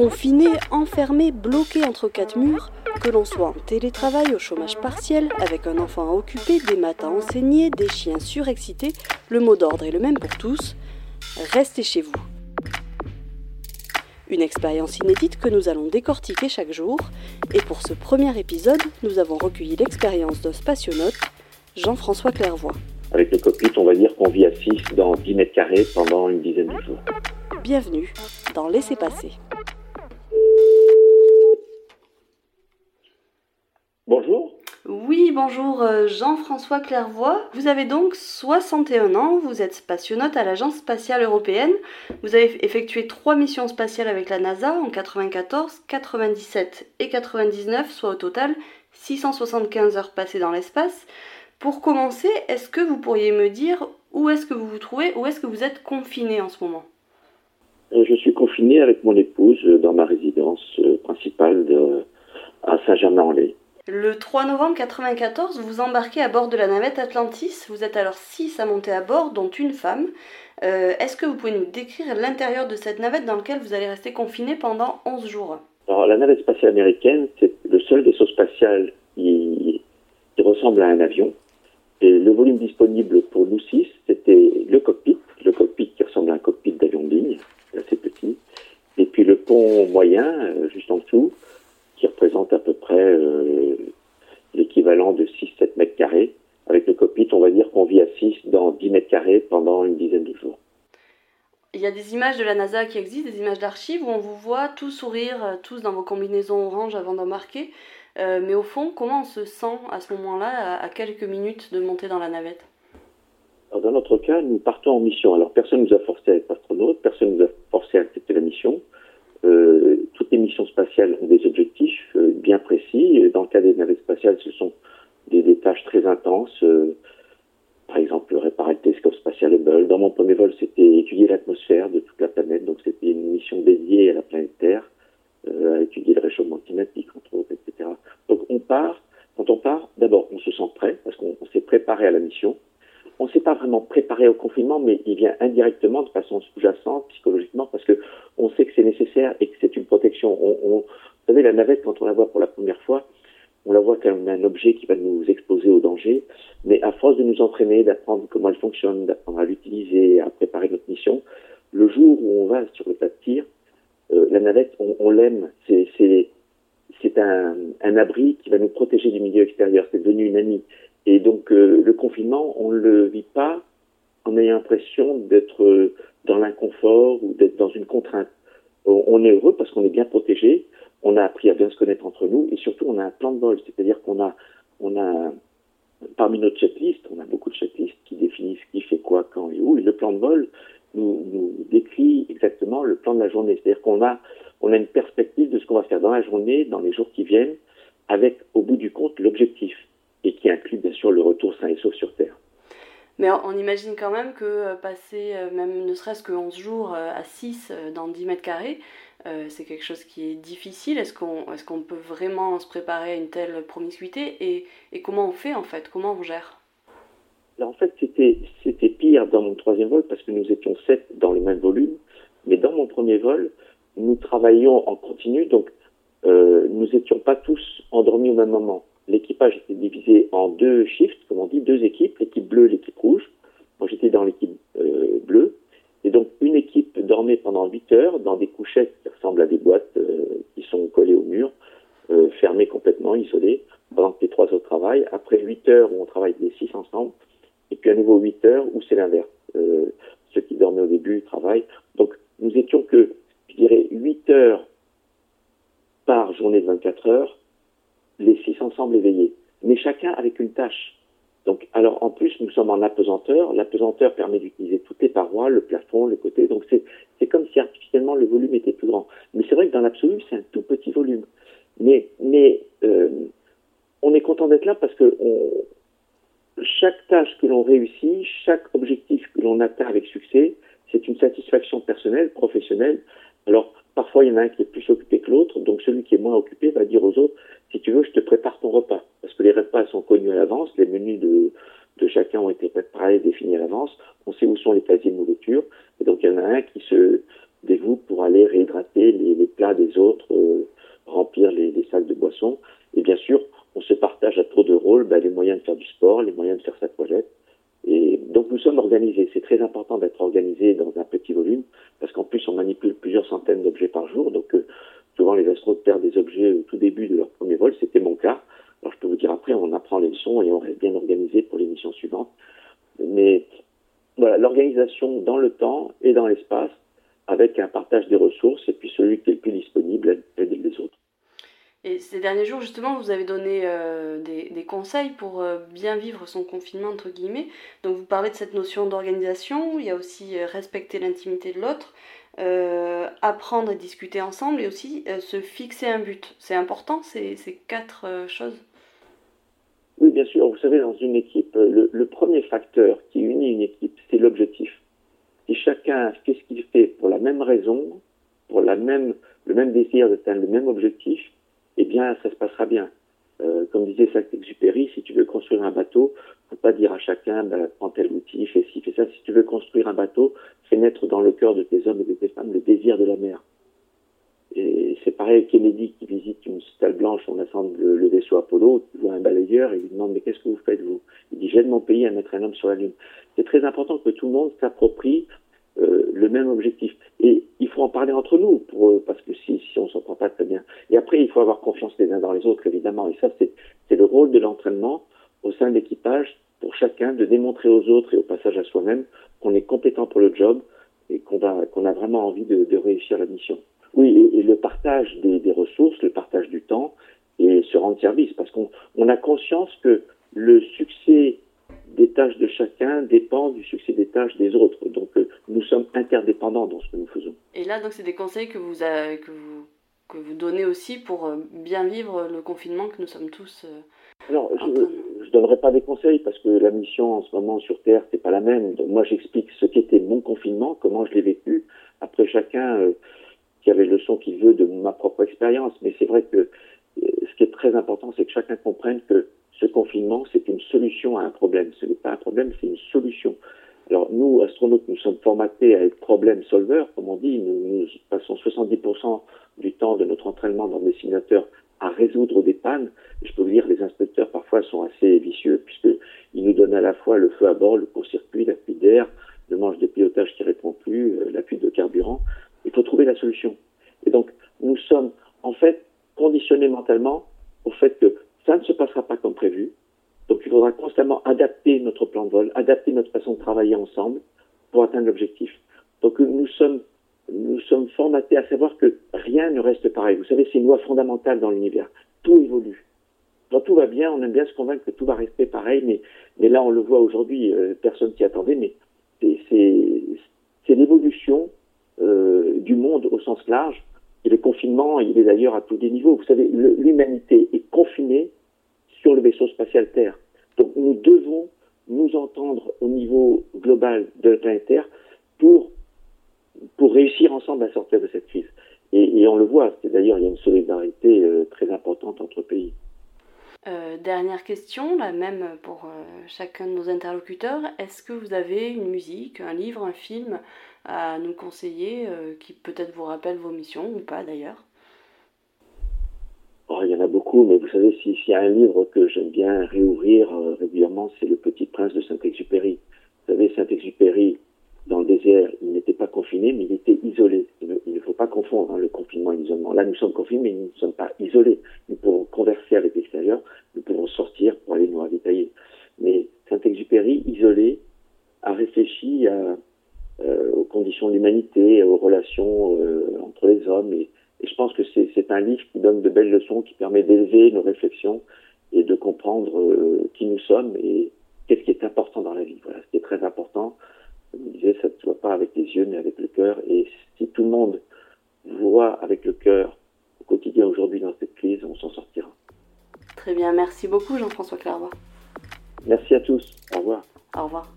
Confiné, enfermé, bloqué entre quatre murs, que l'on soit en télétravail, au chômage partiel, avec un enfant à occuper, des maths à enseigner, des chiens surexcités, le mot d'ordre est le même pour tous. Restez chez vous. Une expérience inédite que nous allons décortiquer chaque jour. Et pour ce premier épisode, nous avons recueilli l'expérience d'un spationaute, Jean-François Clairvoy. Avec le cockpit, on va dire qu'on vit à 6 dans 10 mètres carrés pendant une dizaine de jours. Bienvenue dans Laissez passer. Bonjour. Oui, bonjour euh, Jean-François Clairvoy. Vous avez donc 61 ans, vous êtes spationaute à l'Agence spatiale européenne. Vous avez effectué trois missions spatiales avec la NASA en 94, 97 et 99, soit au total 675 heures passées dans l'espace. Pour commencer, est-ce que vous pourriez me dire où est-ce que vous vous trouvez, où est-ce que vous êtes confiné en ce moment? Euh, Je suis confiné avec mon épouse dans ma résidence euh, principale de, à Saint-Germain-en-Laye. Le 3 novembre 1994, vous embarquez à bord de la navette Atlantis. Vous êtes alors 6 à monter à bord, dont une femme. Euh, est-ce que vous pouvez nous décrire l'intérieur de cette navette dans laquelle vous allez rester confiné pendant 11 jours? Alors, la navette spatiale américaine, c'est le seul vaisseau spatial qui, ressemble à un avion. Le volume disponible pour nous 6, c'était le cockpit, le cockpit qui ressemble à un cockpit d'avion de ligne, assez petit. Et puis le pont moyen, euh, juste en dessous, qui représente à peu près euh, l'équivalent de 6-7 mètres carrés. Avec le cockpit, on va dire qu'on vit à 6 dans 10 mètres carrés pendant une dizaine de jours. Il y a des images de la NASA qui existent, des images d'archives où on vous voit tous sourire, euh, tous dans vos combinaisons orange avant d'embarquer. Euh, mais au fond, comment on se sent à ce moment-là, à, quelques minutes de monter dans la navette? Alors, Dans notre cas, nous partons en mission. Alors personne ne nous a forcé à être astronaute, personne ne nous a forcé à accepter la mission. Euh, toutes les missions spatiales ont des objectifs euh, bien précis. Dans le cas des navettes spatiales, ce sont des, tâches très intenses. Euh, par exemple, réparer le télescope spatial Hubble. Dans mon premier vol, c'était étudier l'atmosphère de toute la planète. Donc, c'était une mission dédiée à la planète Terre, à étudier le réchauffement climatique, entre autres, etc. Donc, on part. Quand on part, d'abord, on se sent prêt parce qu'on s'est préparé à la mission on ne s'est pas vraiment préparé au confinement, mais il vient indirectement, de façon sous-jacente, psychologiquement, parce que on sait que c'est nécessaire et que c'est une protection. On, vous savez, la navette, quand on la voit pour la première fois, on la voit comme un objet qui va nous exposer au danger, mais à force de nous entraîner, d'apprendre comment elle fonctionne, d'apprendre à l'utiliser, à préparer notre mission, le jour où on va sur le tas de tir, euh, la navette, on, l'aime. C'est un abri qui va nous protéger du milieu extérieur. C'est devenu une amie. Et donc euh, le confinement, on ne le vit pas en ayant l'impression d'être euh, dans l'inconfort ou d'être dans une contrainte. On est heureux parce qu'on est bien protégé, on a appris à bien se connaître entre nous et surtout on a un plan de vol, c'est-à-dire qu'on a, on a parmi notre checklist, on a beaucoup de checklists qui définissent qui fait quoi, quand et où, et le plan de vol nous, nous décrit exactement le plan de la journée, c'est-à-dire qu'on a, on a une perspective de ce qu'on va faire dans la journée, dans les jours qui viennent, avec au bout du compte l'objectif le retour sain et sauf sur Terre. Mais on imagine quand même que euh, passer euh, même ne serait-ce que 11 jours euh, à 6 dans 10 mètres carrés, c'est quelque chose qui est difficile. Est-ce qu'on est qu'on peut vraiment se préparer à une telle promiscuité et, et, comment on fait en fait? Comment on gère? Là, en fait, c'était pire dans mon troisième vol parce que nous étions 7 dans le même volume. Mais dans mon premier vol, nous travaillions en continu, donc euh, nous n'étions pas tous endormis au même moment l'équipage était divisé en deux shifts, comme on dit, deux équipes, l'équipe bleue, l'équipe rouge. Moi, j'étais dans l'équipe euh, bleue. Et donc, une équipe dormait pendant 8 heures dans des couchettes qui ressemblent à des boîtes euh, qui sont collées au mur, euh, fermées complètement, isolées, pendant que les trois autres travaillent. Après 8 heures où on travaille les six ensemble, et puis à nouveau 8 heures où c'est l'inverse. ceux qui dormaient au début travaillent. Donc, nous étions que, je dirais, 8 heures par journée de 24 heures les six ensemble éveillés, mais chacun avec une tâche. Donc, alors en plus, nous sommes en apesanteur. L'apesanteur permet d'utiliser toutes les parois, le plafond, le côté. Donc, c'est, comme si artificiellement le volume était plus grand. Mais c'est vrai que dans l'absolu, c'est un tout petit volume. Mais, mais euh, on est content d'être là parce que chaque tâche que l'on réussit, chaque objectif que l'on atteint avec succès, c'est une satisfaction personnelle, professionnelle. Alors, parfois, il y en a un qui est plus occupé que l'autre. Donc, celui qui est moins occupé va dire aux autres, si tu veux, je te prépare ton repas. Parce que les repas sont connus à l'avance, les menus de, chacun ont été préparés, définis à l'avance. On sait où sont les casiers de nourriture. Et donc, il y en a un qui se dévoue pour aller réhydrater les, plats des autres, remplir les, sacs de boissons. Et bien sûr, on se partage à tour de rôle ben, les moyens de faire du sport, les moyens de faire sa toilette. Et donc nous sommes organisés. C'est très important d'être organisé dans un petit volume, parce qu'en plus on manipule plusieurs centaines d'objets par jour. Donc souvent les astronautes perdent des objets au tout début de leur premier vol. C'était mon cas. Alors je peux vous dire après, on apprend les leçons et on reste bien organisé pour les missions suivantes. Mais voilà, l'organisation dans le temps et dans l'espace, avec un partage des ressources et puis celui qui est le plus disponible aider les autres. Et ces derniers jours, justement, vous avez donné euh, des, conseils pour euh, bien vivre son confinement, entre guillemets. Donc, vous parlez de cette notion d'organisation, il y a aussi euh, respecter l'intimité de l'autre, apprendre et discuter ensemble, et aussi se fixer un but. C'est important, ces, ces quatre choses? Oui, bien sûr. Vous savez, dans une équipe, le, premier facteur qui unit une équipe, c'est l'objectif. Si chacun fait ce qu'il fait pour la même raison, pour le même désir d'atteindre le même objectif, eh bien, ça se passera bien. Euh, comme disait Saint-Exupéry, si tu veux construire un bateau, faut pas dire à chacun, ben, prends tel outil, fais ci, fais ça. Si tu veux construire un bateau, fais naître dans le cœur de tes hommes et de tes femmes le désir de la mer. Et c'est pareil, Kennedy qui visite une stèle blanche, on assemble le, vaisseau Apollo, tu vois un balayeur, et il lui demande, mais qu'est-ce que vous faites, vous? Il dit, j'aide mon pays à mettre un homme sur la Lune. C'est très important que tout le monde s'approprie le même objectif. Et il faut en parler entre nous, pour, euh, parce que si, si on s'entend pas très bien. Et après, il faut avoir confiance les uns dans les autres, évidemment. Et ça, c'est le rôle de l'entraînement au sein de l'équipage pour chacun de démontrer aux autres et au passage à soi-même qu'on est compétent pour le job et qu'on qu'on a vraiment envie de, réussir la mission. Oui, et, le partage des, des, ressources, le partage du temps et se rendre service, parce qu'on on a conscience que le succès des tâches de chacun dépend du succès des tâches des autres. Donc euh, nous sommes interdépendants dans ce que nous faisons. Et là, donc c'est des conseils que vous, que vous, que vous donnez aussi pour euh, bien vivre le confinement que nous sommes tous. Euh, Alors, je ne donnerai pas des conseils parce que la mission en ce moment sur Terre, c'est pas la même. Donc, moi, j'explique ce qu'était mon confinement, comment je l'ai vécu. Après, chacun qui avait le son qu'il veut de ma propre expérience. Mais c'est vrai que ce qui est très important, c'est que chacun comprenne que ce confinement, c'est une solution à un problème. Ce n'est pas un problème, c'est une solution. Alors nous, astronautes, nous sommes formatés à être problème solver, comme on dit. Nous, passons 70% du temps de notre entraînement dans des simulateurs à résoudre des pannes. je peux vous dire, les inspecteurs parfois sont assez vicieux puisqu'ils nous donnent à la fois le feu à bord, le court-circuit, la fuite d'air, le manche de pilotage qui répond plus, euh, la fuite de carburant. Il faut trouver la solution. Et donc, nous sommes en fait conditionnés mentalement au fait que ça ne se passera pas comme prévu. Donc il faudra constamment adapter notre plan de vol, adapter notre façon de travailler ensemble pour atteindre l'objectif. Donc nous sommes, nous sommes formatés à savoir que rien ne reste pareil. Vous savez, c'est une loi fondamentale dans l'univers. Tout évolue. Quand tout va bien, on aime bien se convaincre que tout va rester pareil, mais, mais là on le voit aujourd'hui, euh, personne s'y attendait, mais c'est l'évolution euh, du monde au sens large et le confinement, il est d'ailleurs à tous les niveaux. Vous savez, l'humanité est confinée sur le vaisseau spatial Terre. Donc nous devons nous entendre au niveau global de la planète Terre pour, pour réussir ensemble à sortir de cette crise. Et, on le voit, d'ailleurs, il y a une solidarité euh, très importante dernière question, la même pour euh, chacun de nos interlocuteurs. Est-ce que vous avez une musique, un livre, un film à nous conseiller euh, qui peut-être vous rappelle vos missions ou pas d'ailleurs? Oh, Il y en a beaucoup, mais vous savez, s'il y a un livre que j'aime bien réouvrir régulièrement, c'est Le Petit Prince de Saint-Exupéry. Vous savez, Saint-Exupéry, dans le désert, il n'était pas confiné, mais il était isolé. Il ne, faut pas confondre hein, le confinement et l'isolement. Là, nous sommes confinés, mais nous ne sommes pas isolés. Nous pouvons converser avec l'extérieur, nous pouvons sortir pour aller nous ravitailler. Mais Saint-Exupéry, isolé, a réfléchi euh, aux conditions de l'humanité, aux relations euh, entre les hommes. Et, je pense que c'est un livre qui donne de belles leçons, qui permet d'élever nos réflexions et de comprendre euh, qui nous sommes et qu'est-ce qui est important dans la vie. Voilà, ce qui est très important comme je disais, ça ne se voit pas avec les yeux, mais avec le cœur. Et si tout le monde voit avec le cœur au quotidien aujourd'hui dans cette crise, on s'en sortira. Très bien, merci beaucoup Jean-François Clairvoy. Merci à tous. Au revoir. Au revoir.